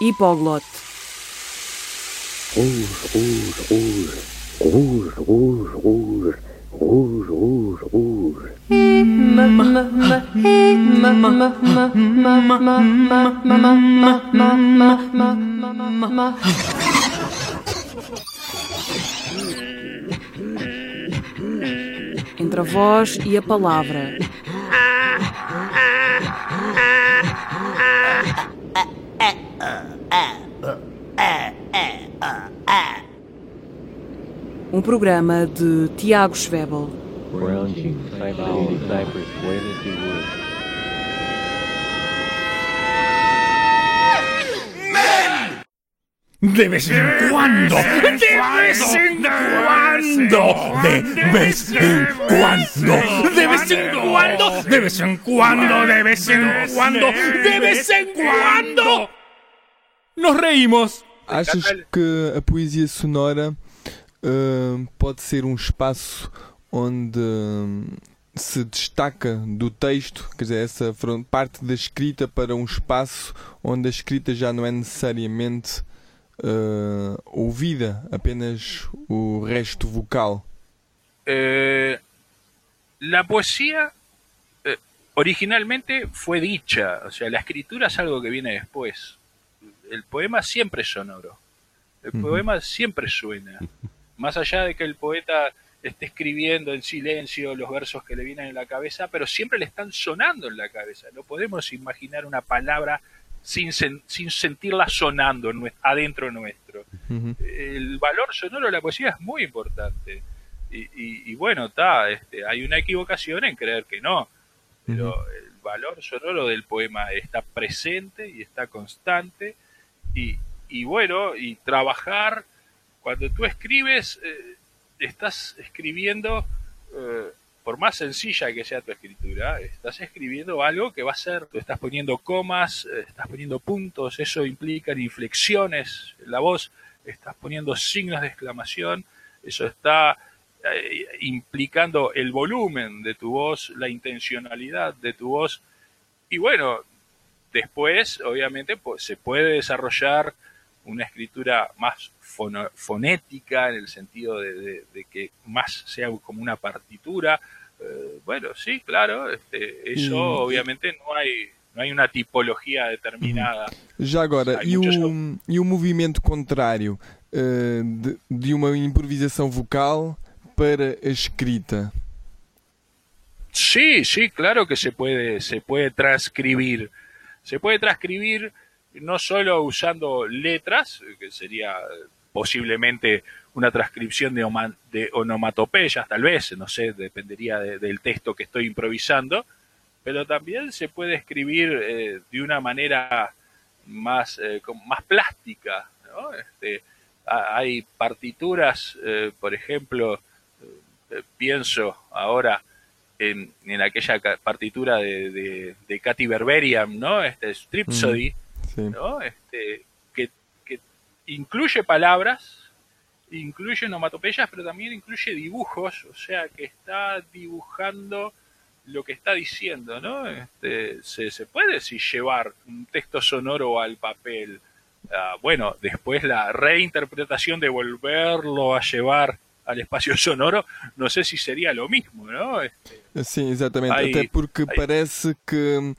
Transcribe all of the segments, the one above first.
Hipoglot. Entre a voz e a palavra. Um programa de Tiago Schwebel. De vez en cuando, de vez en cuando, de vez en cuando, de vez en cuando, de vez en cuando, de vez en cuando, de vez en cuando, nos reímos. Achas que a poesia sonora pode ser um espaço onde hum, se destaca do texto, quer dizer, essa parte da escrita para um espaço onde a escrita já não é necessariamente hum, ouvida, apenas o resto vocal? Eh, la poesía eh, originalmente fue dicha, o sea, la escritura es algo que viene después. El poema siempre es sonoro, el Ujú. poema siempre suena. Más allá de que el poeta esté escribiendo en silencio los versos que le vienen en la cabeza, pero siempre le están sonando en la cabeza. No podemos imaginar una palabra sin, sen- sin sentirla sonando adentro nuestro el valor sonoro de la poesía es muy importante. Y, y- y bueno, está, este, hay una equivocación en creer que no, pero el valor sonoro del poema está presente y está constante. Y, y bueno, y trabajar, cuando tú escribes, eh, estás escribiendo, eh, por más sencilla que sea tu escritura, estás escribiendo algo que va a ser, tú estás poniendo comas, eh, estás poniendo puntos, eso implica inflexiones la voz, estás poniendo signos de exclamación, eso está implicando el volumen de tu voz, la intencionalidad de tu voz. Y bueno, después, obviamente, pues, se puede desarrollar una escritura más fono- fonética, en el sentido de, de- de que más sea como una partitura. Eh, bueno, sí, claro, este, eso Y- obviamente no hay, no hay una tipología determinada. Já agora, Há e o, muitas- e o movimento contrário eh, de, de uma improvisação vocal para a escrita? Sí, sí, claro que se puede, se puede transcribir. Se puede transcribir no solo usando letras, que sería posiblemente una transcripción de, de onomatopeyas, tal vez, no sé, dependería de- del texto que estoy improvisando, pero también se puede escribir eh, de una manera más, eh, más plástica, ¿no? Este, ha- hay partituras, eh, por ejemplo, eh, pienso ahora en, en aquella partitura de, de, de Katy Berberian, ¿no? Este Stripsody, ¿no? Este, que, que incluye palabras, incluye onomatopeyas, pero también incluye dibujos, o sea, que está dibujando lo que está diciendo, ¿no? Este, se, se puede sí llevar un texto sonoro al papel. Ah, bueno, después la reinterpretación de volverlo a llevar al espacio sonoro, no sé si sería lo mismo, ¿no? Este, Sim, exatamente. Aí- Até porque aí- parece que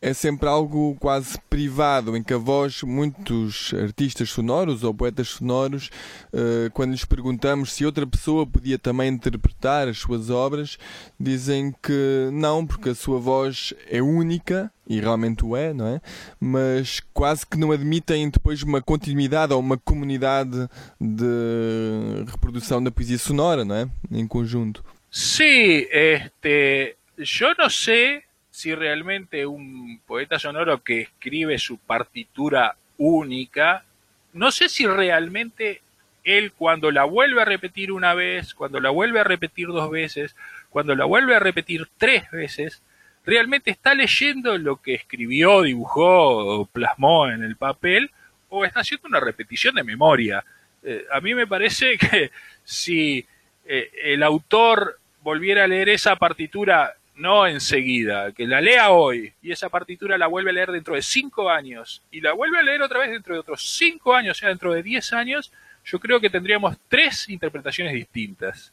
é sempre algo quase privado, em que a voz, muitos artistas sonoros ou poetas sonoros, eh, quando lhes perguntamos se outra pessoa podia também interpretar as suas obras, dizem que não, porque a sua voz é única, e realmente o é, não é? Mas quase que não admitem depois uma continuidade ou uma comunidade de reprodução da poesia sonora, não é? Em conjunto. Sí, este, yo no sé si realmente un poeta sonoro que escribe su partitura única, no sé si realmente él cuando la vuelve a repetir una vez, cuando la vuelve a repetir dos veces, cuando la vuelve a repetir tres veces, realmente está leyendo lo que escribió, dibujó o plasmó en el papel o está haciendo una repetición de memoria. Eh, a mí me parece que si eh, el autor volviera a leer esa partitura no enseguida, que la lea hoy y esa partitura la vuelve a leer dentro de cinco años y la vuelve a leer otra vez dentro de otros cinco años, o sea, dentro de diez años, yo creo que tendríamos tres interpretaciones distintas.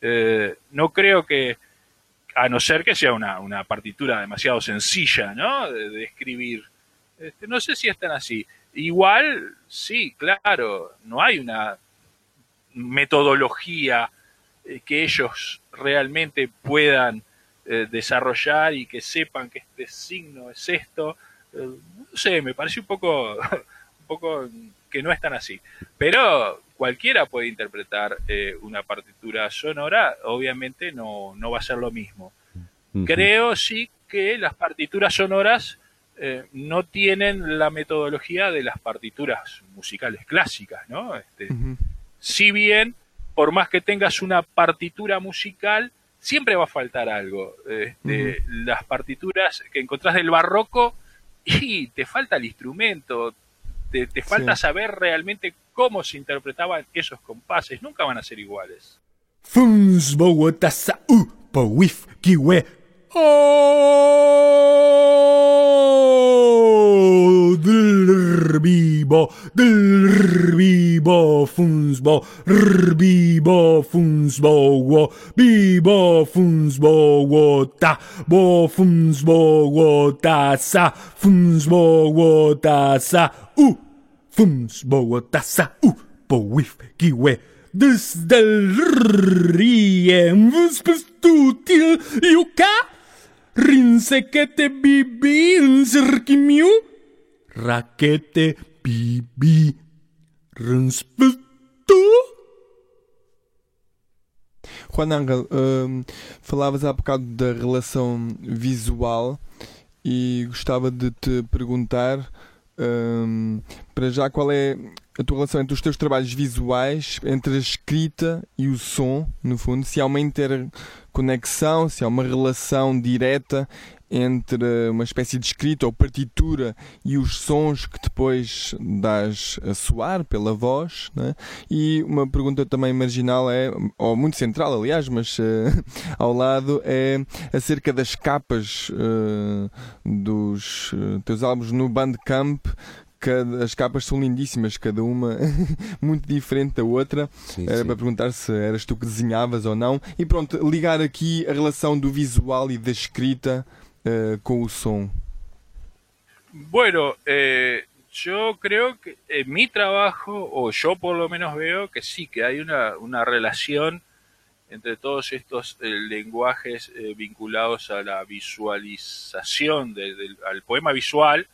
Eh, no creo que, a no ser que sea una, una partitura demasiado sencilla, ¿no? De, escribir. Este, no sé si están así. Igual, sí, claro, no hay una metodología eh, que ellos realmente puedan eh, desarrollar y que sepan que este signo es esto. Eh, no sé, me parece un poco, un poco que no es tan así. Pero cualquiera puede interpretar una partitura sonora, obviamente no, no va a ser lo mismo. Creo sí que las partituras sonoras no tienen la metodología de las partituras musicales clásicas, ¿no? Este, Si bien, por más que tengas una partitura musical, siempre va a faltar algo. Este, las partituras que encontrás del barroco y te falta el instrumento, te, falta saber realmente cómo se interpretaban esos compases, nunca van a ser iguales. Oh, del vivo, del vivo, funsbo, vivo, funsbo, wo, vivo, funsbo, wo, ta, bo, funsbo, wo, ta, sa, funsbo, wo, ta, sa, u, funsbo, wo, ta, sa, u, po, wif, kiwe, des del riem, vus, tutil, yuka, Rinsekete bibi, nzirkimiu. Raquete bibi, rinspetu. Juan Angel, hum, falavas há bocado da relação visual e gostava de te perguntar hum, para já qual é a tua relação entre os teus trabalhos visuais, entre a escrita e o som, no fundo, se há uma interconexão, se há uma relação direta entre uma espécie de escrita ou partitura e os sons que depois dás a soar pela voz. Né? E uma pergunta também marginal é, ou muito central, aliás, mas uh, ao lado, é acerca das capas uh, dos uh, teus álbuns no Bandcamp cada, as capas são lindíssimas, cada uma muito diferente da outra. Sim, Era sim. para perguntar se eras tu que desenhavas ou não. E pronto, ligar aqui a relação do visual e da escrita uh, com. Bueno, eh, yo creo que en mi trabajo, o yo por lo menos veo que sí, que hay una, una relación entre todos estos eh, lenguajes eh, vinculados a la visualización, de, al poema visual,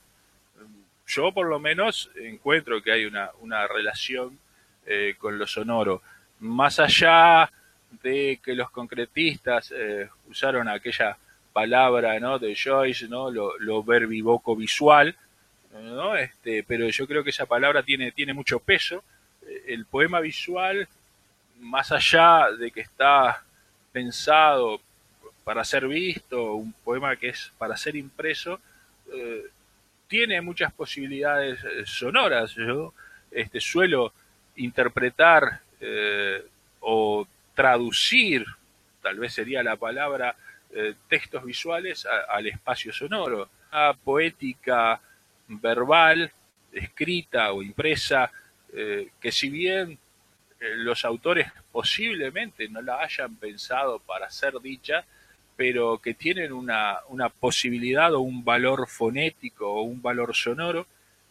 yo por lo menos encuentro que hay una, una relación eh, con lo sonoro. Más allá de que los concretistas eh, usaron aquella palabra ¿no? de Joyce, ¿no? lo, lo verbivoco visual, ¿no? este, pero yo creo que esa palabra tiene, tiene mucho peso. Eh, el poema visual, más allá de que está pensado para ser visto, un poema que es para ser impreso, tiene muchas posibilidades eh, sonoras. Yo este, suelo interpretar eh, o traducir, tal vez sería la palabra, eh, textos visuales al espacio sonoro. Una poética verbal, escrita o impresa, que si bien los autores posiblemente no la hayan pensado para ser dicha, pero que tienen una, una posibilidad o un valor fonético o un valor sonoro,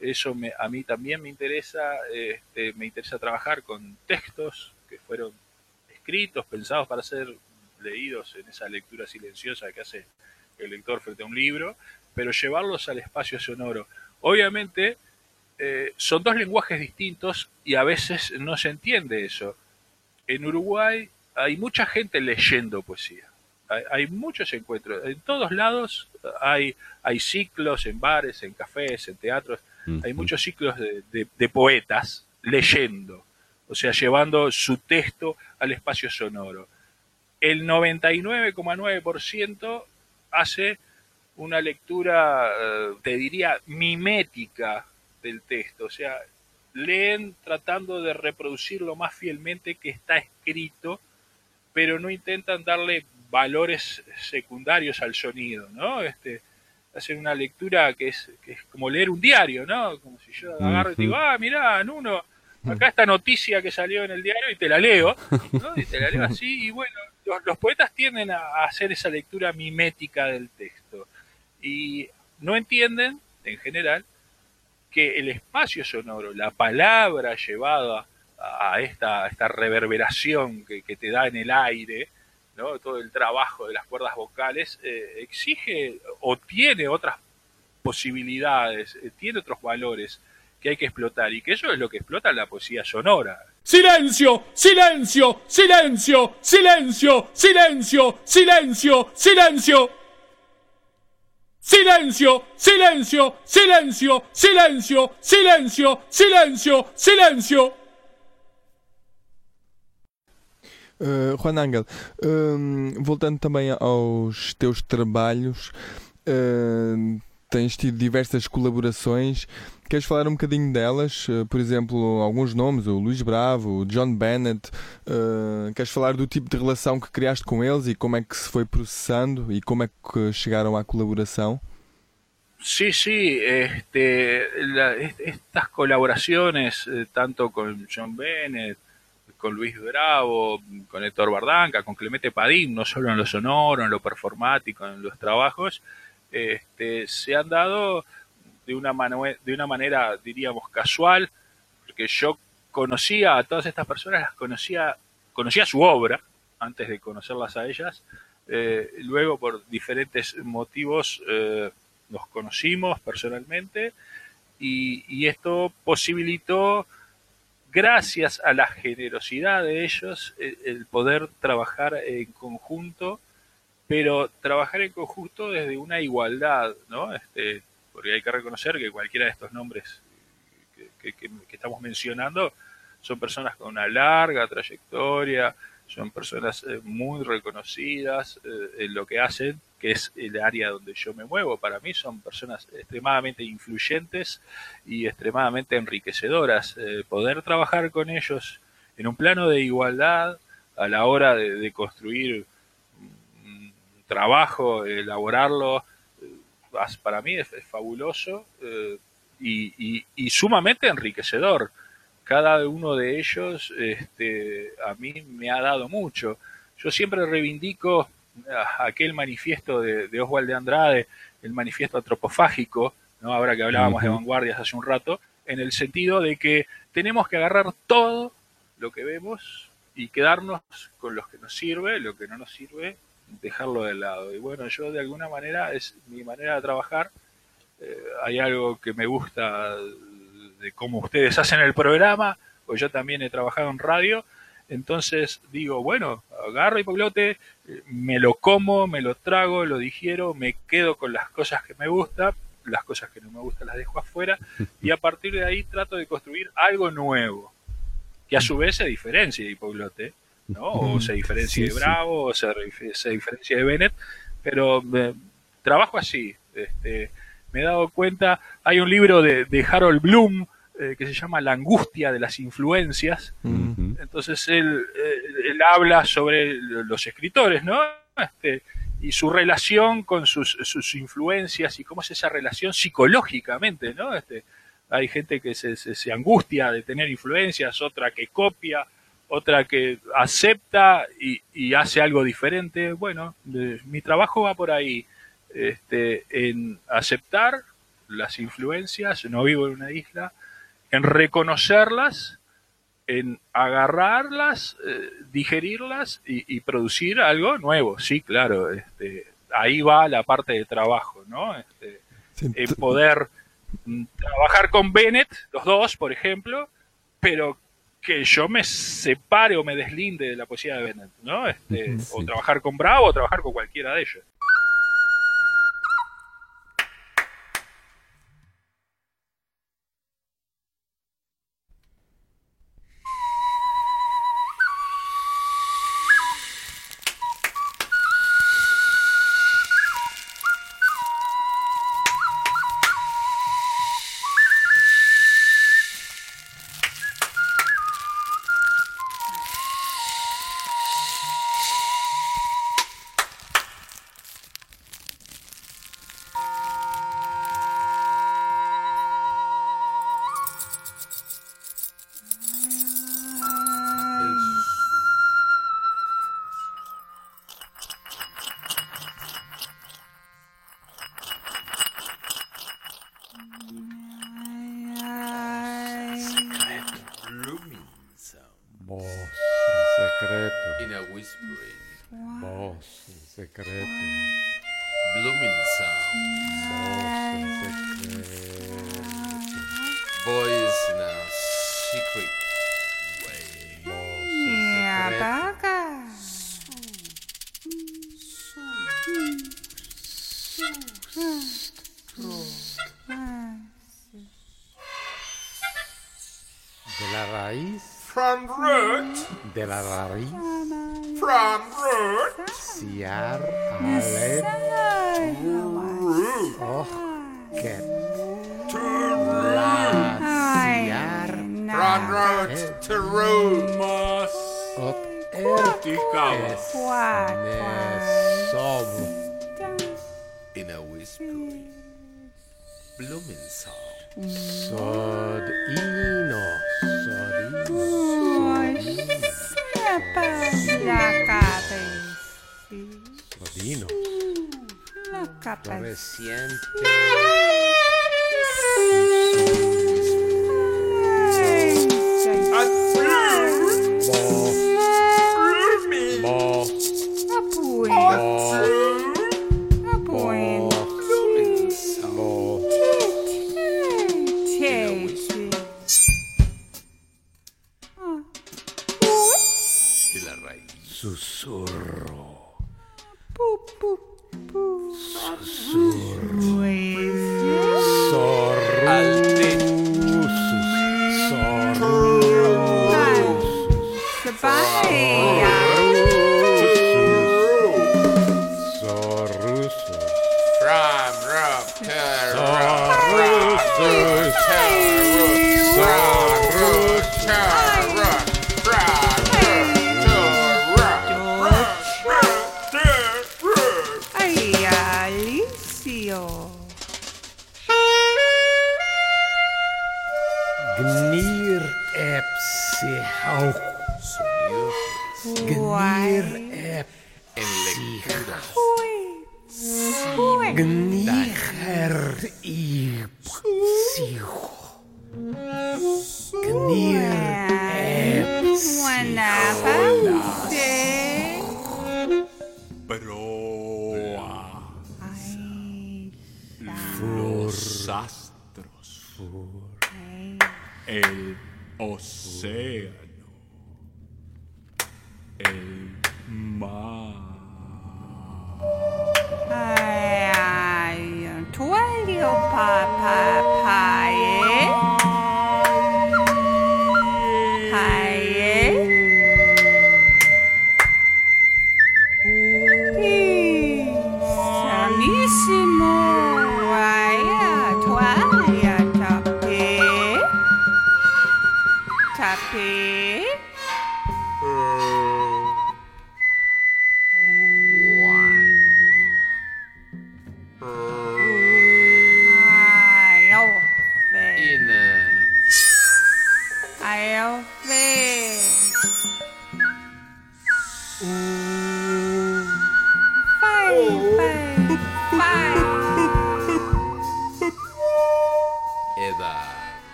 eso me, a mí también me interesa, este, me interesa trabajar con textos que fueron escritos, pensados para ser leídos en esa lectura silenciosa que hace el lector frente a un libro, pero llevarlos al espacio sonoro. Obviamente eh, son dos lenguajes distintos y a veces no se entiende eso. En Uruguay hay mucha gente leyendo poesía hay, muchos encuentros. En todos lados hay, hay ciclos en bares, en cafés, en teatros. Hay muchos ciclos de, poetas leyendo, o sea, llevando su texto al espacio sonoro. El 99,9% hace una lectura, eh, te diría, mimética del texto, o sea, leen tratando de reproducir lo más fielmente que está escrito, pero no intentan darle valores secundarios al sonido, ¿no? Este, hacer una lectura que es, que es como leer un diario, ¿no? Como si yo agarro y digo, ah, mirá, uno, acá esta noticia que salió en el diario y te la leo, ¿no? Y te la leo así, y bueno, los, poetas tienden a hacer esa lectura mimética del texto. Y no entienden, en general, que el espacio sonoro, la palabra llevada a esta, esta reverberación que, que, te da en el aire, ¿no? todo el trabajo de las cuerdas vocales, eh, exige o tiene otras posibilidades, eh, tiene otros valores que hay que explotar y que eso es lo que explota la poesía sonora. Silencio, silencio, silencio, silencio, silencio, silencio, silencio. Silencio, silencio, silencio, silencio, silencio, silencio, silencio. Uh, Juan Angel, uh, voltando também aos teus trabalhos, uh, tens tido diversas colaborações. Queres falar um bocadinho delas? por exemplo, alguns nomes, o Luís Bravo, o John Bennett. queres falar do tipo de relação que criaste com eles e como é que se foi processando e como é que chegaram à colaboração? Sí, sí, este, la, estas colaboraciones, eh, tanto con John Bennett, con Luis Bravo, con Héctor Bardanca, con Clemente Padín, no solo en lo sonoro, en lo performático, en los trabajos, este, se han dado de una, de una manera, diríamos, casual, porque yo conocía a todas estas personas, las conocía, conocía su obra antes de conocerlas a ellas, eh, luego por diferentes motivos eh, nos conocimos personalmente y, esto posibilitó gracias a la generosidad de ellos, el, el, poder trabajar en conjunto, pero trabajar en conjunto desde una igualdad, ¿no? Este, porque hay que reconocer que cualquiera de estos nombres que, que, estamos mencionando son personas con una larga trayectoria, son personas eh, muy reconocidas eh, en lo que hacen, que es el área donde yo me muevo. Para mí son personas extremadamente influyentes y extremadamente enriquecedoras. Eh, poder trabajar con ellos en un plano de igualdad a la hora de, construir trabajo, elaborarlo, para mí es, es fabuloso y, y, y sumamente enriquecedor cada uno de ellos este, a mí me ha dado mucho. Yo siempre reivindico aquel manifiesto de, de Oswald de Andrade, el manifiesto antropofágico, ¿no? ahora que hablábamos uh -huh. de vanguardias hace un rato, en el sentido de que tenemos que agarrar todo lo que vemos y quedarnos con lo que nos sirve, lo que no nos sirve, dejarlo de lado. Y bueno, yo de alguna manera, es mi manera de trabajar, eh, hay algo que me gusta de cómo ustedes hacen el programa, pues yo también he trabajado en radio, entonces digo, bueno, agarro y me lo como, me lo trago, lo digiero, me quedo con las cosas que me gustan, las cosas que no me gustan las dejo afuera, y a partir de ahí trato de construir algo nuevo, que a su vez se diferencie de hipoglote, ¿no? O se diferencie sí, de Bravo, sí. o se, se, diferencie de Bennett, pero eh, trabajo así, este, me he dado cuenta, hay un libro de, de Harold Bloom, eh, que se llama La angustia de las influencias. Uh -huh. Entonces él, él, él, habla sobre los escritores, ¿no? Este, y su relación con sus, sus, influencias y cómo es esa relación psicológicamente, ¿no? Este, hay gente que se, se, se, angustia de tener influencias, otra que copia, otra que acepta y, y hace algo diferente. Bueno, de, mi trabajo va por ahí, este, en aceptar las influencias, no vivo en una isla, en reconocerlas, en agarrarlas, eh, digerirlas y, y, producir algo nuevo. Sí, claro, este, ahí va la parte de trabajo, ¿no? Este, en poder trabajar con Bennett, los dos, por ejemplo, pero que yo me separe o me deslinde de la poesía de Bennett, ¿no? Este, sí. O trabajar con Bravo o trabajar con cualquiera de ellos. De la raíz. Sodino. Reciente.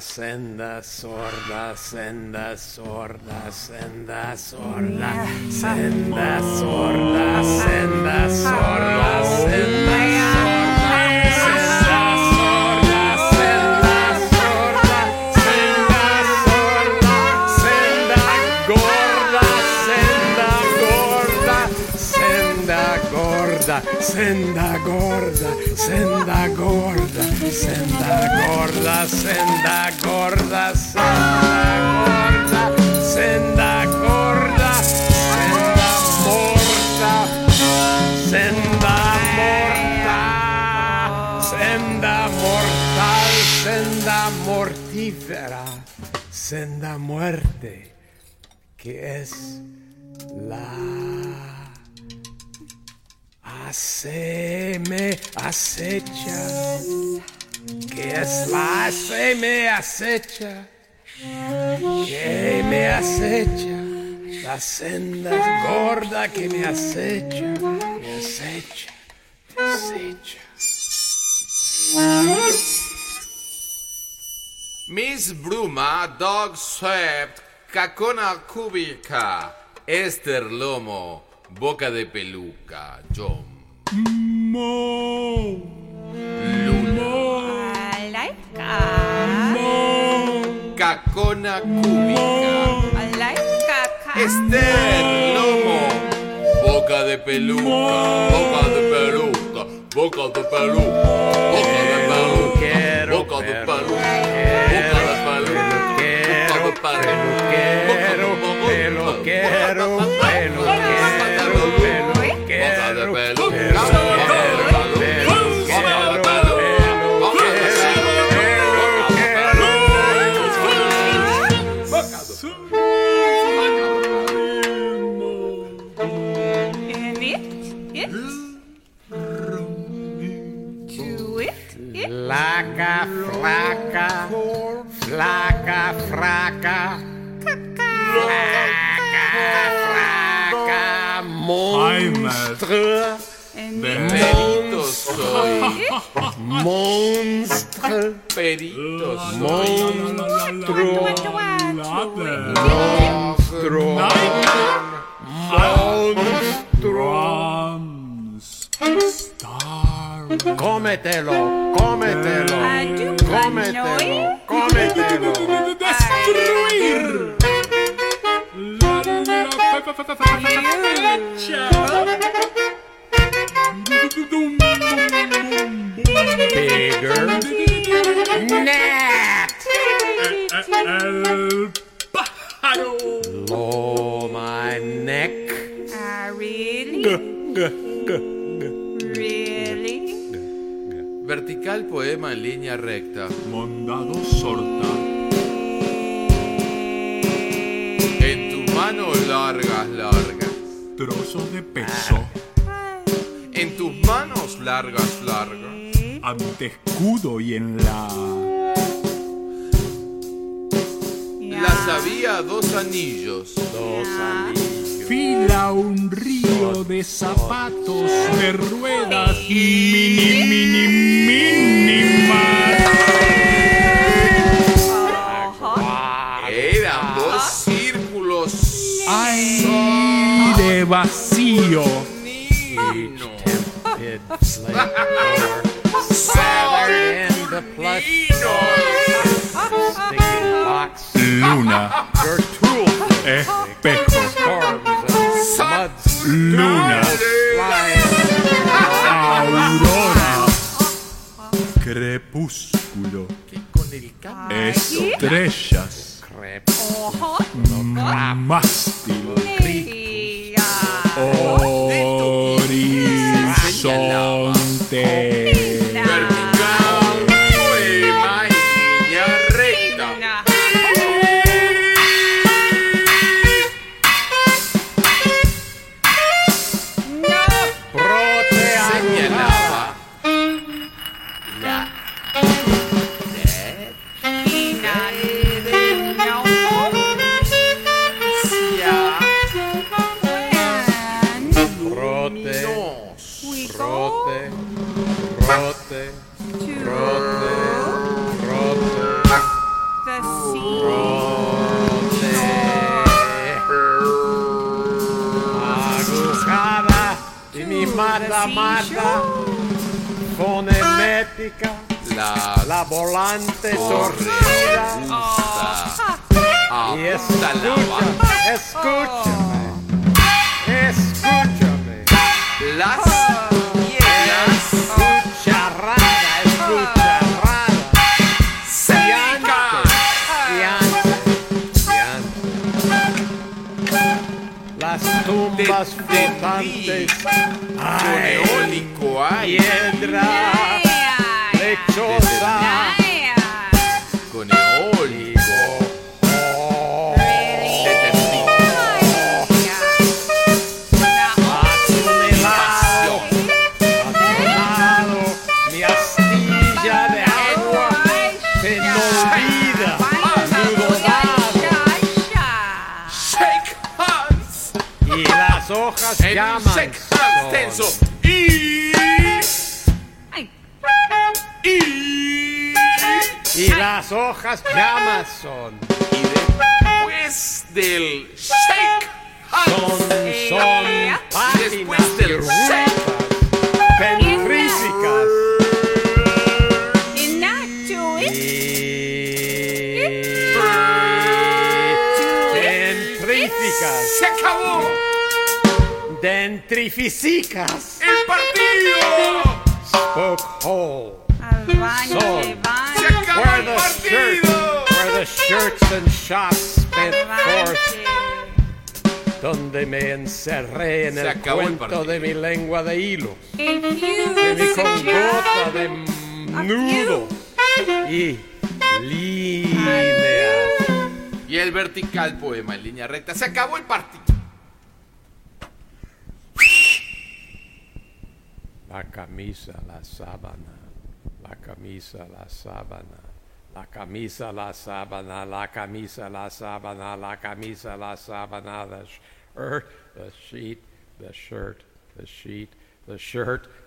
sordas, sendas, sordas, sendas, sordas, sendas, sordas, sendas, sordas, sendas, sordas, sendas. Senda gorda, senda gorda, senda gorda, senda gorda, senda gorda, senda gorda, senda morta, senda morta, senda mortal, senda mortífera, senda muerte, que es la Hace me acecha, que es la hace me acecha, que me acecha, la senda gorda que me acecha, me acecha, me acecha. Miss Bruma, Dog Swept, Cacona Cúbica, Esther Lomo, Boca de Peluca, John. I like a. Cacona Cúbica, I like a. Esther Lomo, Boca de Peluca, Boca de Peluca, Boca de Peluca, Boca de Peluca, Boca de Peluca, Boca de Peluca, Boca de peluquero, peluquero, peluquero, monstre, Perito soy, monstre, perito soy, monstruo, monstruo. Star. Cómetelo, cómetelo, cómetelo, cómetelo. Destruir. Bigger. El pájaro. Low my neck. Ah, really? Really? vertical poema en línea recta, Mondado sorta. Largas, largas, Trozo de peso. en tus manos largas, largas, Ante escudo y en la. las había dos anillos, Dos anillos. Fila un río de zapatos de ruedas mini, mini, mínimas. eran vacío. Luna. Espejo. Luna. Aurora. Crepúsculo. Estrellas. Mástil. Las hojas de Amazon. Y después del shake. Son, son eh, Después del shake. Se acabó. Dentrificicas. El partido. Spoke Hall. Al baño Sol the shirt where the shirts and shots spent forth. Donde me encerré en Se el cuento de mi lengua de hilo. De mi congota de nudos y líneas Y el vertical poema en línea recta. Se acabó el partido. La camisa, la sábana, la camisa, la sábana, la camisa, la sábana, la camisa, la sábana, la camisa, la sábana, the shirt, er, the sheet, the shirt, the sheet, the shirt,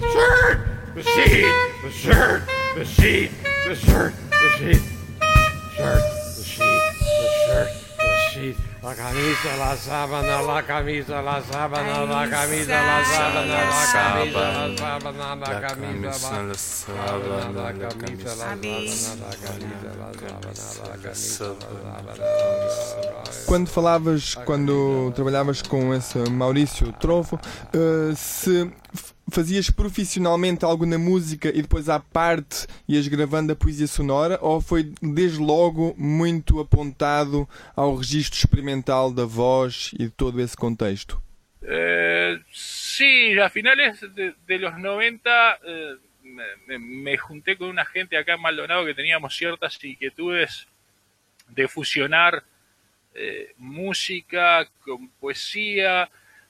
Shirt! Machine! The shirt! Machine! The shirt! Machine! Shirt! Machine! The shirt! Machine! La camisa, la sábana, la camisa, la sábana, la camisa, la sábana, la camisa, la sábana, la camisa, la sábana, la camisa, la sábana, la camisa, la sábana, la camisa, la sábana. Quando falavas, quando trabalhavas com esse Maurício Trovo, se fazias profissionalmente algo na música e depois à parte ias gravando a poesia sonora ou foi desde logo muito apontado ao registro experimental da voz e de todo esse contexto? Eh, sí, a finales de, de los 90 eh, me, me- junté con una gente acá en Maldonado que teníamos ciertas inquietudes de fusionar eh, música con poesía,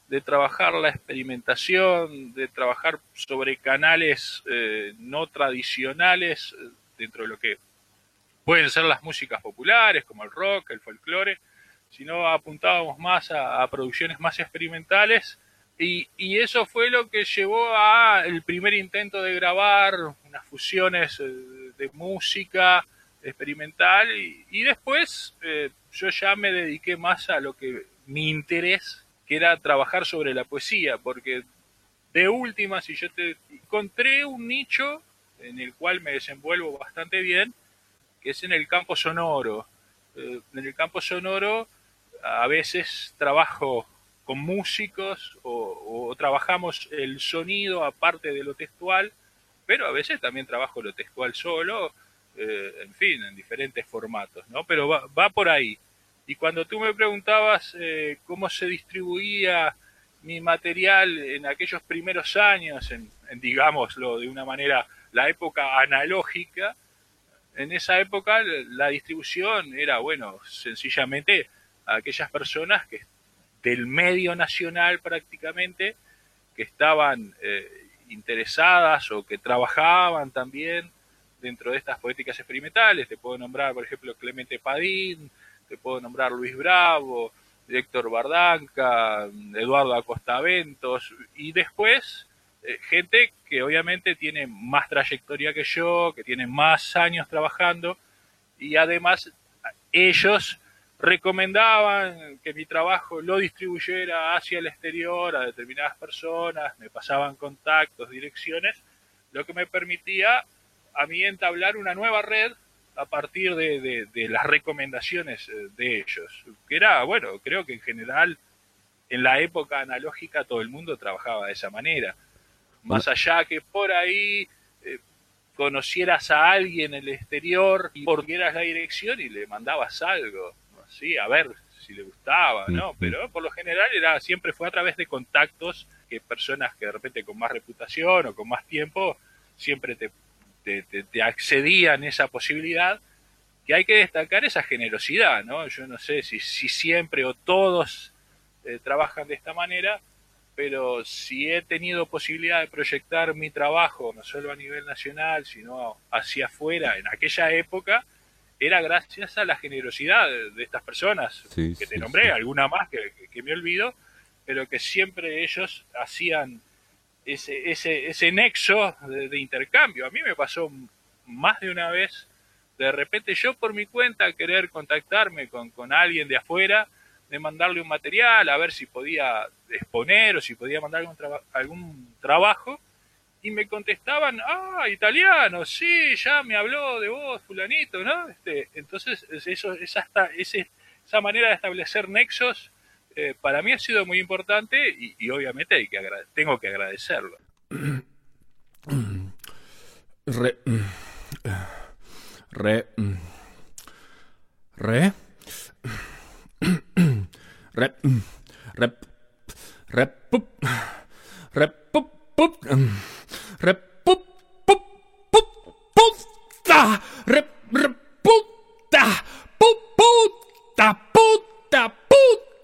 de trabajar la experimentación, de trabajar sobre canales eh, no tradicionales eh, dentro de lo que pueden ser las músicas populares como el rock, el folclore, sino apuntábamos más a, producciones más experimentales. Y, eso fue lo que llevó a el primer intento de grabar unas fusiones eh, de música experimental. Y, después yo ya me dediqué más a lo que mi interés, que era trabajar sobre la poesía, porque de última, si yo te encontré un nicho en el cual me desenvuelvo bastante bien, que es en el campo sonoro. Eh, en el campo sonoro a veces trabajo con músicos o, trabajamos el sonido aparte de lo textual, pero a veces también trabajo lo textual solo, eh, en fin, en diferentes formatos, ¿no? Pero va, va por ahí. Y cuando tú me preguntabas eh, cómo se distribuía mi material en aquellos primeros años, en, digámoslo de una manera, la época analógica, en esa época la distribución era, bueno, sencillamente a aquellas personas que del medio nacional prácticamente, que estaban eh, interesadas o que trabajaban también dentro de estas poéticas experimentales. Te puedo nombrar, por ejemplo, Clemente Padín, te puedo nombrar Luis Bravo, Héctor Bardanca, Eduardo Acosta Ventos, y después eh, gente que obviamente tiene más trayectoria que yo, que tiene más años trabajando, y además ellos recomendaban que mi trabajo lo distribuyera hacia el exterior a determinadas personas, me pasaban contactos, direcciones, lo que me permitía a mí entablar una nueva red a partir de, de, de, las recomendaciones de ellos. Que era, bueno, creo que en general en la época analógica todo el mundo trabajaba de esa manera. Más allá que por ahí eh, conocieras a alguien en el exterior y porquieras la dirección y le mandabas algo, sí, a ver si le gustaba, ¿no? Pero por lo general era siempre fue a través de contactos que personas que de repente con más reputación o con más tiempo siempre te te, te, te, accedían esa posibilidad, que hay que destacar esa generosidad, ¿no? Yo no sé si, si siempre o todos eh, trabajan de esta manera, pero si he tenido posibilidad de proyectar mi trabajo, no solo a nivel nacional, sino hacia afuera, en aquella época, era gracias a la generosidad de, de estas personas, sí, que te sí, nombré, sí. alguna más que, que, que me olvido, pero que siempre ellos hacían ese, ese, ese nexo de, intercambio. A mí me pasó más de una vez, de repente yo por mi cuenta querer contactarme con, con alguien de afuera, de mandarle un material, a ver si podía exponer o si podía mandar algún trabajo, y me contestaban, ah, italiano, sí, ya me habló de vos, fulanito, ¿no? Este, entonces, eso, es hasta, ese, esa manera de establecer nexos eh, para mí ha sido muy importante y, obviamente hay que tengo que agradecerlo. Re. Re. Re. Re. Re. Re. Pup. Re.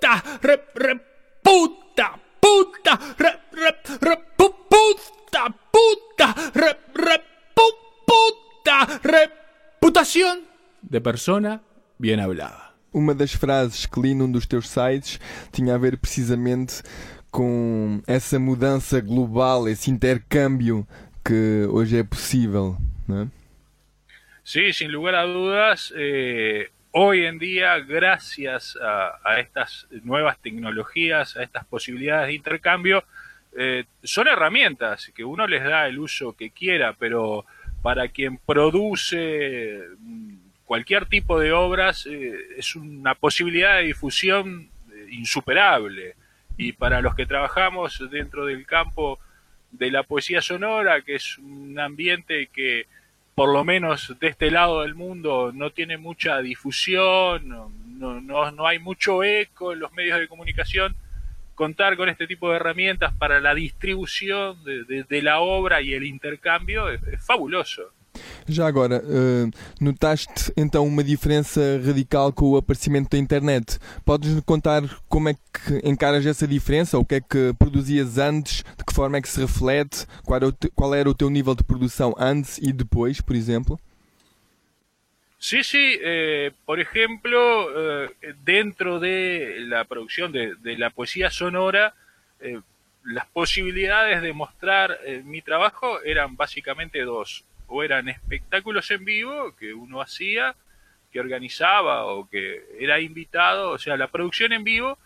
Puta. Re. Re. Puta. Puta. Re. Re. Re. Pup. Puta. Puta. Re. Re. Pup. Puta. Reputación de persona bien hablada. Uma das frases que li num dos teus sites tinha a ver precisamente com essa mudança global, esse intercâmbio que hoje é possível, não é? Sí, sin lugar a dudas, eh, hoy en día, gracias a, estas nuevas tecnologías, a estas posibilidades de intercambio, eh, son herramientas que uno les da el uso que quiera, pero para quien produce cualquier tipo de obras eh, es una posibilidad de difusión eh, insuperable. Y para los que trabajamos dentro del campo de la poesía sonora, que es un ambiente que por lo menos de este lado del mundo no tiene mucha difusión, no, no, no hay mucho eco en los medios de comunicación, contar con este tipo de herramientas para la distribución de, de, la obra y el intercambio es fabuloso. Já agora, uh, notaste então uma diferença radical com o aparecimento da internet. Podes-nos contar como é que encaras essa diferença? O que é que produzias antes? De que forma é que se reflete? Qual era o, te, qual era o teu nível de produção antes e depois, por exemplo? Sí, sí, eh, por ejemplo, eh, dentro de la producción de, de la sonora, eh, las posibilidades de mostrar mi trabajo eran básicamente dos. O eran espectáculos en vivo que uno hacía, que organizaba o que era invitado, o sea, la producción en vivo,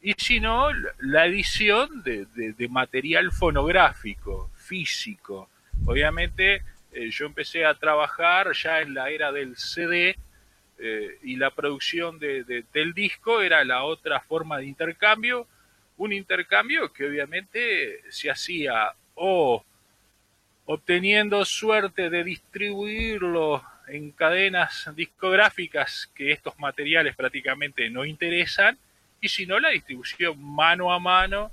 y si no, la edición de, material fonográfico, físico. Obviamente, eh, yo empecé a trabajar ya en la era del CD eh, y la producción de- de- del disco era la otra forma de intercambio, un intercambio que obviamente se hacía o obteniendo suerte de distribuirlo en cadenas discográficas que estos materiales prácticamente no interesan, y si no la distribución mano a mano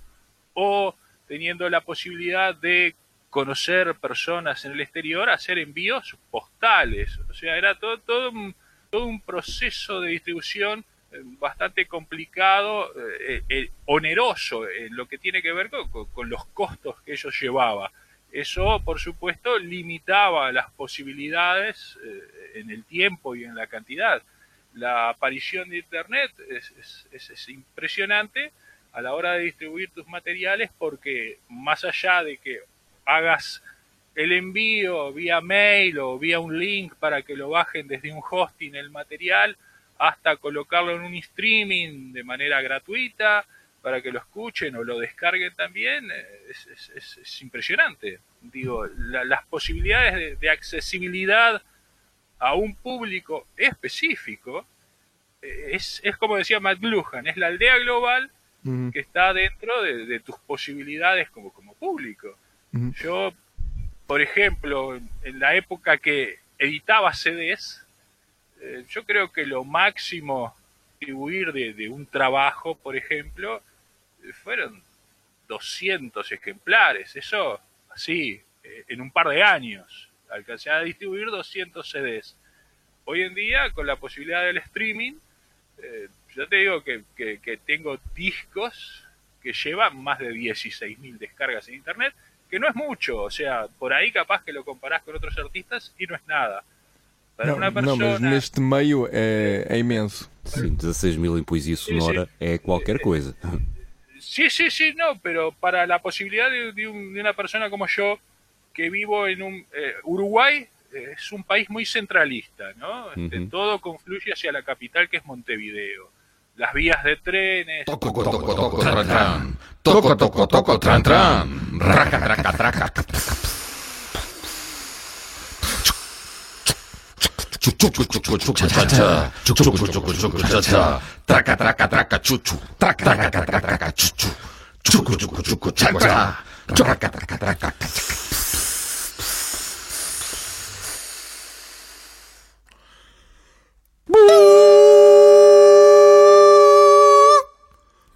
o teniendo la posibilidad de conocer personas en el exterior, hacer envíos postales. O sea, era todo, todo, un, todo un proceso de distribución eh, bastante complicado, eh, eh, oneroso en lo que tiene que ver con, con- los costos que ellos llevaba. Eso, por supuesto, limitaba las posibilidades eh, en el tiempo y en la cantidad. La aparición de Internet es, es- es- es impresionante a la hora de distribuir tus materiales porque más allá de que hagas el envío vía mail o vía un link para que lo bajen desde un hosting el material, hasta colocarlo en un streaming de manera gratuita para que lo escuchen o lo descarguen también, eh, es, es- es- es impresionante. Digo, la- las posibilidades de, de accesibilidad a un público específico eh, es, es como decía Matt Lujan, es la aldea global que está dentro de, de tus posibilidades como, como público. Yo, por ejemplo, en- la época que editaba CDs, eh, yo creo que lo máximo distribuir de, de un trabajo, por ejemplo, fueron 200 ejemplares. Eso, así, eh, en un par de años. Alcancé a distribuir 200 CDs. Hoy en día, con la posibilidad del streaming, eh, yo te digo que, que- que tengo discos que llevan más de 16.000 descargas en internet, que no es mucho, o sea, por ahí capaz que lo comparás con otros artistas y no es nada. Para Não, una não, mas persona, neste meio é, é imenso. Sim, 16 mil em poesia sonora é qualquer coisa. Sí, sí, sí, no, pero para la posibilidad de, de un- de una persona como yo, que vivo en un eh, Uruguay, eh, es un país muy centralista, ¿no? Este. Todo confluye hacia la capital que es Montevideo. Las vías de trenes, Toco, toco, toco, tran, tran. Toco, toco, toco, tran, tran. Raca, 쭉쭉쭉쭉쭉쭉 차차차 쭉쭉쭉쭉쭉 차차 따까 따까 따까 추추 따까 따까 따까 추추 쭉쭉쭉쭉 차차 따까 따까 따까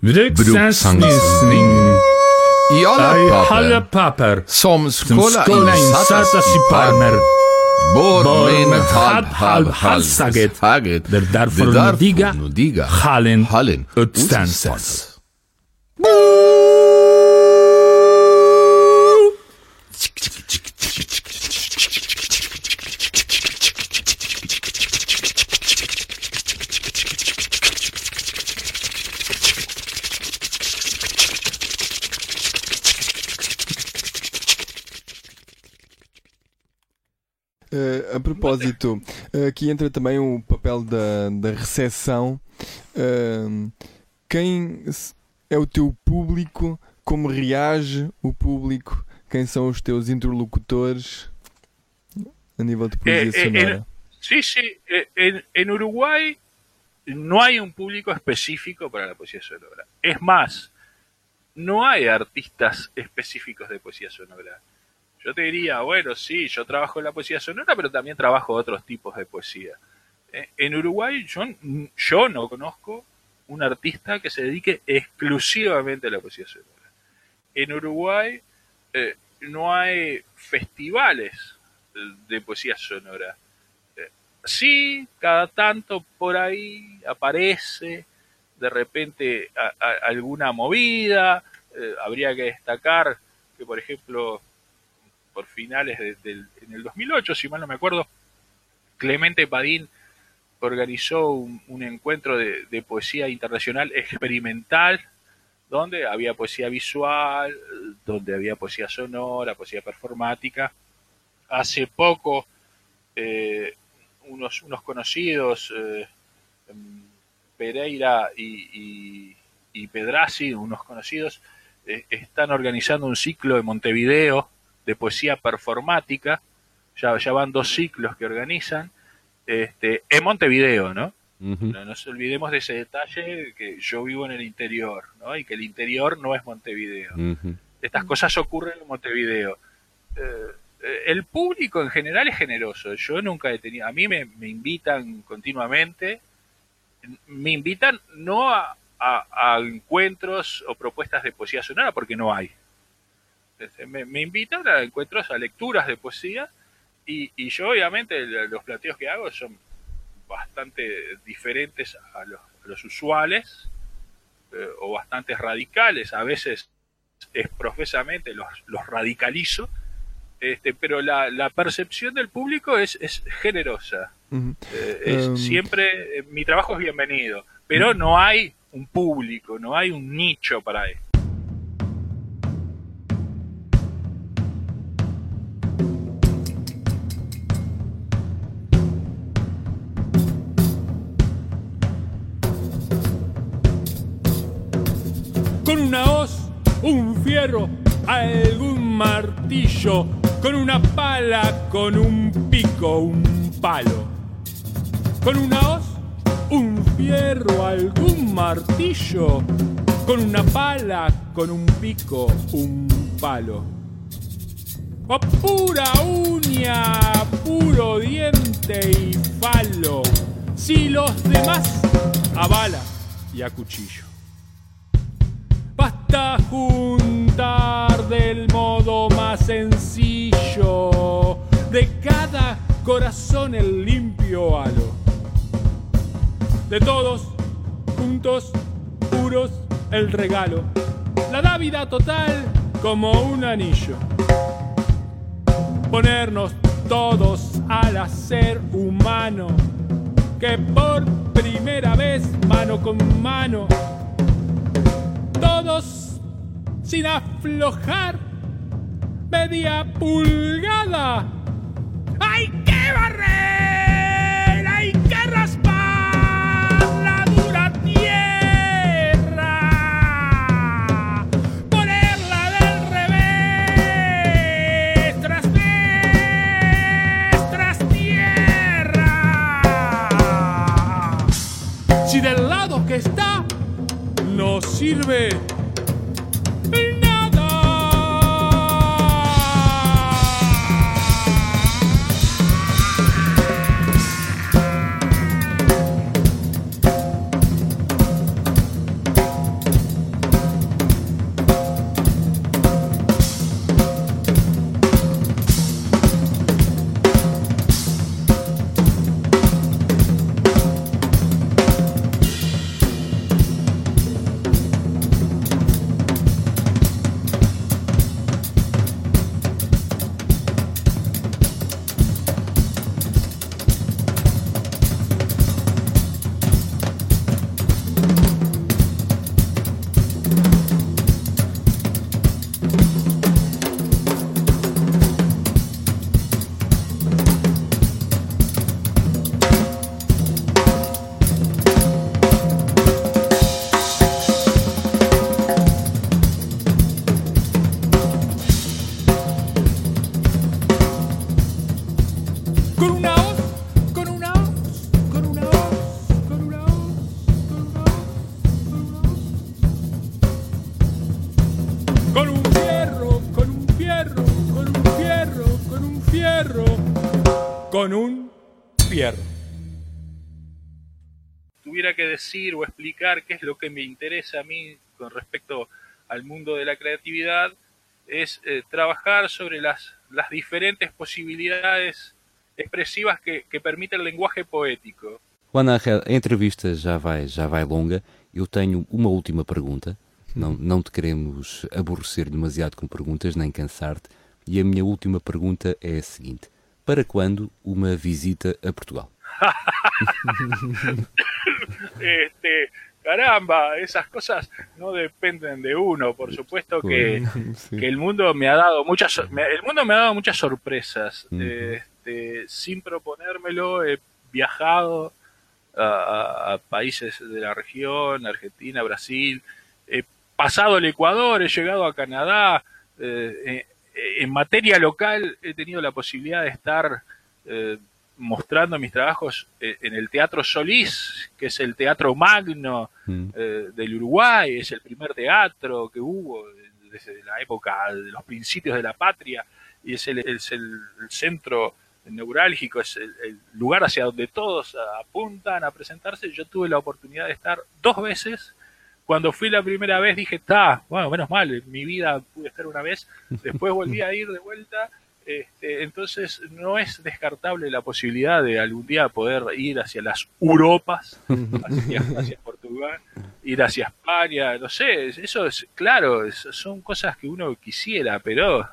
Brukssanvisning i alla papper, som skulle insättas i palmer Bor, men halb, halv, halsaget. Der därför diga, hallen halen, ötstans. Propósito, eh, aqui entra também o papel da, da recepção. Ahm, quem é o teu público? Como reage o público? Quem são os teus interlocutores a nível de poesia Eh, eh, sonora? Sí, sí. eh, En, en Uruguay no hay un público específico para la poesía sonora. Es más, no hay artistas específicos de poesía sonora. Yo te diría, bueno, sí, yo trabajo en la poesía sonora, pero también trabajo otros tipos de poesía. Eh, En Uruguay yo, no conozco un artista que se dedique exclusivamente a la poesía sonora. En Uruguay eh, no hay festivales de poesía sonora. Eh, sí, cada tanto por ahí aparece de repente alguna movida. Habría que destacar que, por ejemplo, por finales de- en el 2008, si mal no me acuerdo, Clemente Padín organizó un, encuentro de, poesía internacional experimental donde había poesía visual, donde había poesía sonora, poesía performática. hace poco eh, unos, unos conocidos, eh, em, Pereira y, y, unos conocidos, eh, están organizando un ciclo de Montevideo de poesía performática. Ya, ya van dos ciclos que organizan este, en Montevideo, ¿no? No nos olvidemos de ese detalle que yo vivo en el interior, ¿no? Y que el interior no es Montevideo. Estas cosas ocurren en Montevideo. Eh, el público en general es generoso. Yo nunca he tenido. A mí me, me invitan continuamente. Me invitan no a, a- a encuentros o propuestas de poesía sonora porque no hay. Este, Me, me invitan a encuentros, a lecturas de poesía. Y, y yo, obviamente, los planteos que hago son bastante diferentes a los, a los usuales eh, o bastante radicales. A veces es profesamente los, los radicalizo, este, pero la, la percepción del público es, es generosa. Eh, es Em. siempre, eh, mi trabajo es bienvenido, pero no hay un público, no hay un nicho para esto. Un fierro, algún martillo, con una pala, con un pico, un palo. Con una hoz, un fierro, algún martillo, con una pala, con un pico, un palo. O pura uña, puro diente y falo, si los demás a bala y a cuchillo. Juntar del modo más sencillo de cada corazón el limpio halo. De todos, juntos, puros, el regalo. La dávida total como un anillo. Ponernos todos al hacer humano. Que por primera vez, mano con mano, todos sin aflojar media pulgada. ¡Hay que barrer! No sirve tuviera que decir o explicar qué es lo que me interesa a mí con respecto al mundo de la creatividad, es eh, trabajar sobre las, las diferentes posibilidades expresivas que, que permite el lenguaje poético. Juan Ángel, a entrevista já vai, já vai longa. Eu tenho uma última pergunta. Não, não te queremos aborrecer demasiado com perguntas, nem cansar-te. E a minha última pergunta é a seguinte: Para quando uma visita a Portugal? Este, caramba, esas cosas no dependen de uno. Por supuesto que, Sí. que el mundo me ha dado muchas, el mundo me ha dado muchas sorpresas. Este, sin proponérmelo, he viajado a, países de la región, Argentina, Brasil, he pasado el Ecuador, he llegado a Canadá. eh, eh, en materia local he tenido la posibilidad de estar eh, mostrando mis trabajos eh, en el Teatro Solís, que es el teatro magno Mm. eh, del Uruguay, es el primer teatro que hubo desde la época de los principios de la patria y es el, es el, el centro neurálgico, es el, el lugar hacia donde todos apuntan a presentarse. Yo tuve la oportunidad de estar dos veces. Cuando fui la primera vez dije, está, bueno, menos mal, en mi vida pude estar una vez, después volví a ir de vuelta. Este, entonces no es descartable la posibilidad de algún día poder ir hacia las Europas, hacia, hacia Portugal, ir hacia España, no sé, eso es claro, son cosas que uno quisiera, pero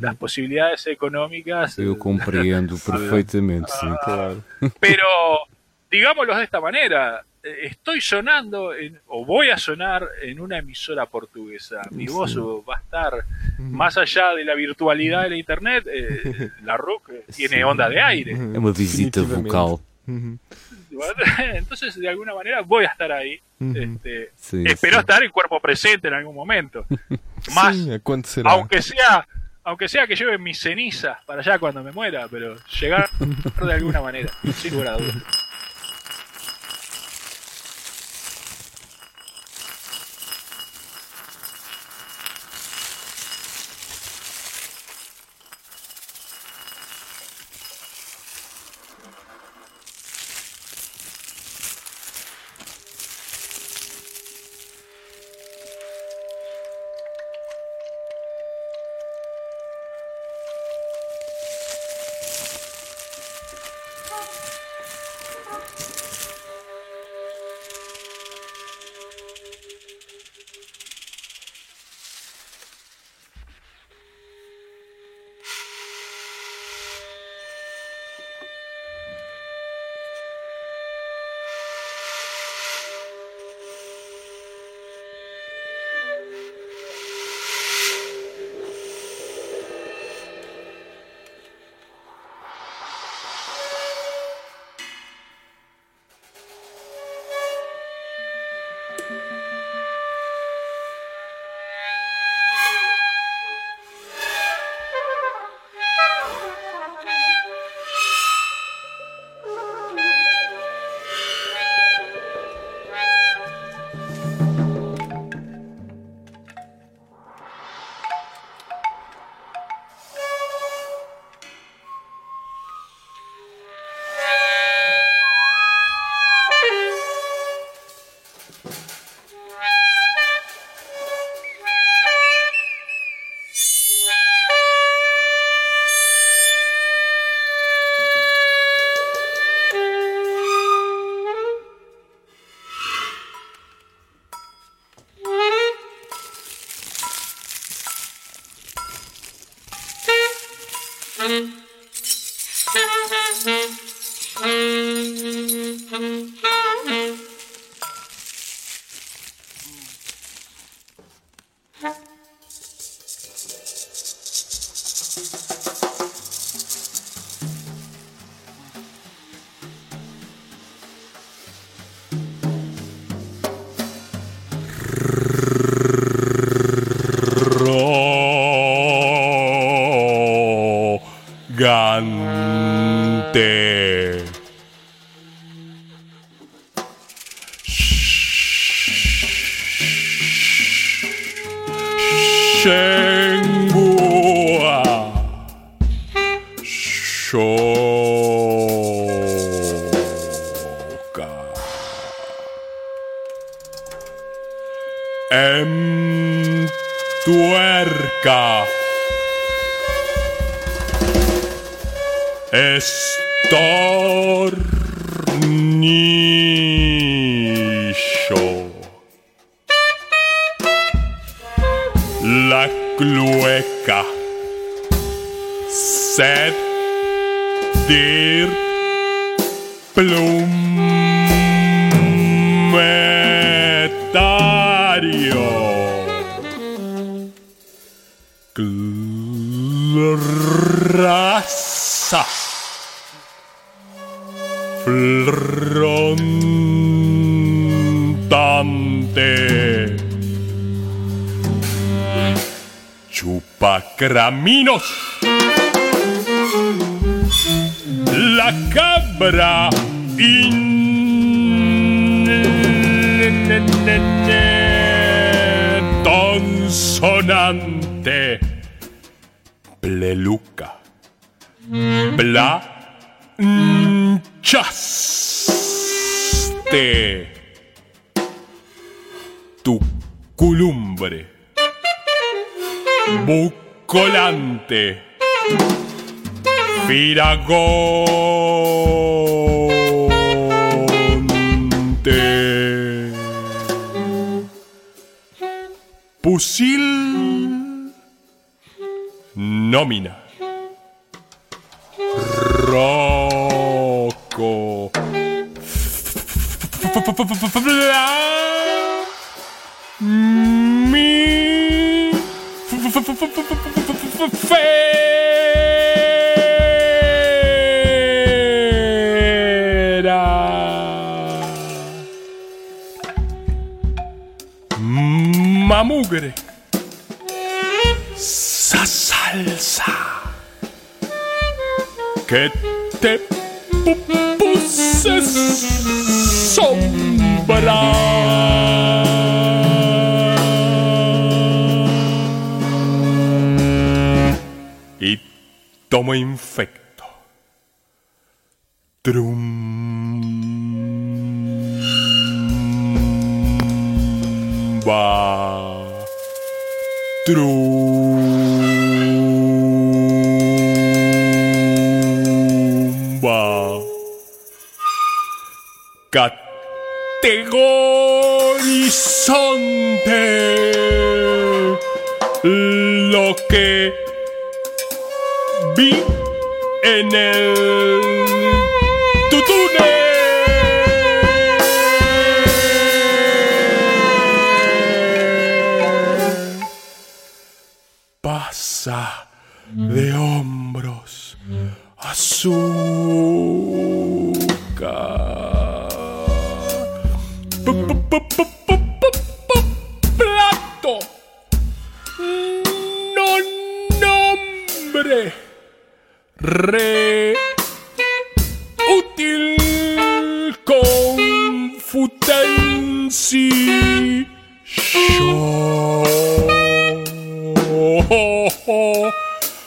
las posibilidades económicas. Eu eh, compreendo perfeitamente, sim. Claro. pero digámoslo de esta manera, estoy sonando en- o voy a sonar en una emisora portuguesa. Mi voz va a estar más allá de la virtualidad de la internet. eh, la RUC eh, tiene Sí. onda de aire. É uma visita vocal. Entonces, de alguna manera, voy a estar ahí. Este, Sim, espero estar en cuerpo presente en algún momento. Más, aunque sea aunque sea que lleve mis cenizas para allá cuando me muera, pero llegar de alguna manera, sin lugar a dudas. Shengua. Shoka. Em tuerca. Estornillo. Dir. Plume. Raza. Frontante. Chupacraminos. Cabra consonante. Pleluca. Planchaste tu culumbre. Bucolante. Firagonte. Pusil. Nómina. Rocco. Mi. Fera. Salsa que te pu- puse sombra. Y tomo infecto. Trumba. Útil. Confutensi.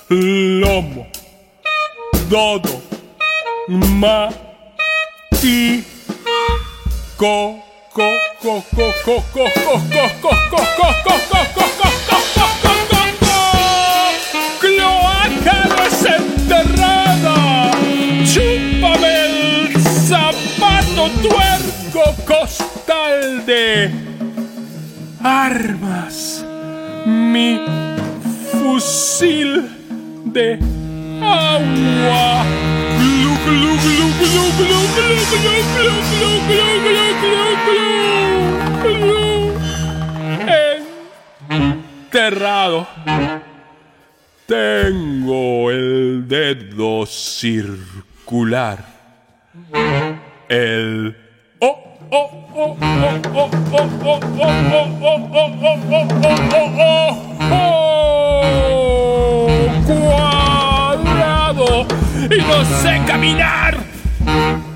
Lomo. Dodo. Ma. Ti. Co. Co. Co. Co. Co. Co. Co. Co. Co. Co. Co. Co. Co. Co. de armas. Mi fusil de agua. Glu, glu, glu, glu, glu, glu, glu, glu, glu, glu, glu, glu. Enterrado. Tengo el dedo circular. El cuadrado y no sé caminar.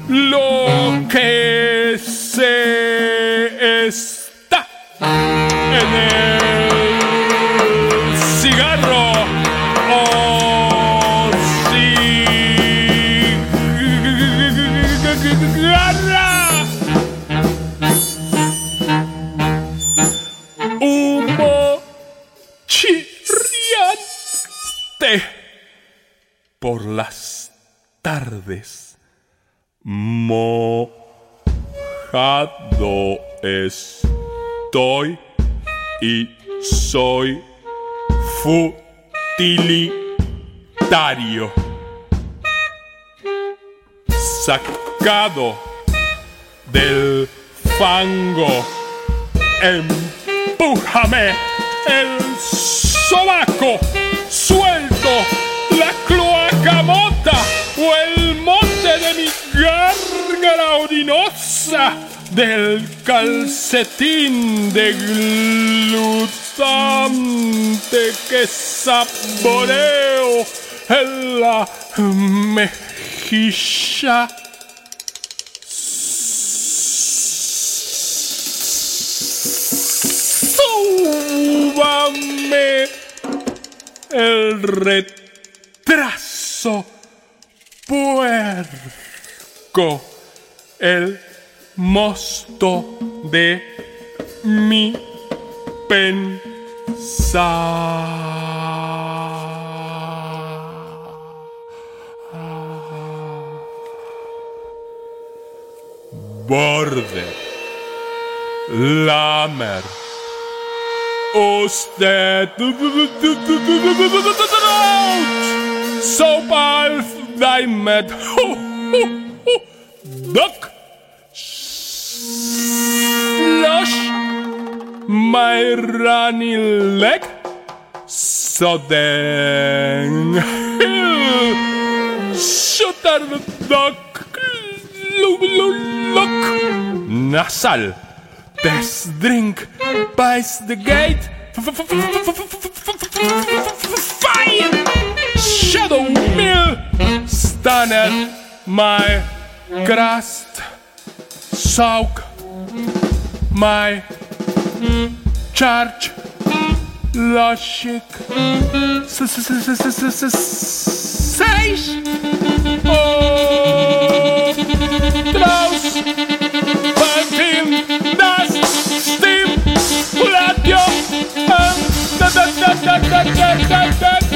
Lo que sé está en el por las tardes. Mojado estoy y soy futilitario. Sacado del fango empújame el sobaco, odinosa del calcetín de glutante que saboreo en la mejilla. Súbame el retraso puerco, el mosto de mi pensar. Borde, lamer, ostet, rood, zo bij met. Duck, Slush, my runny leg, so then the duck, look, look, look, nasal, this drink buys the gate, fire, shadow mill, stunner, my Grast, saug, mai, charge, logic, seis, oh. draus, partim, das, steam, platio, ah, da da da da da da da da.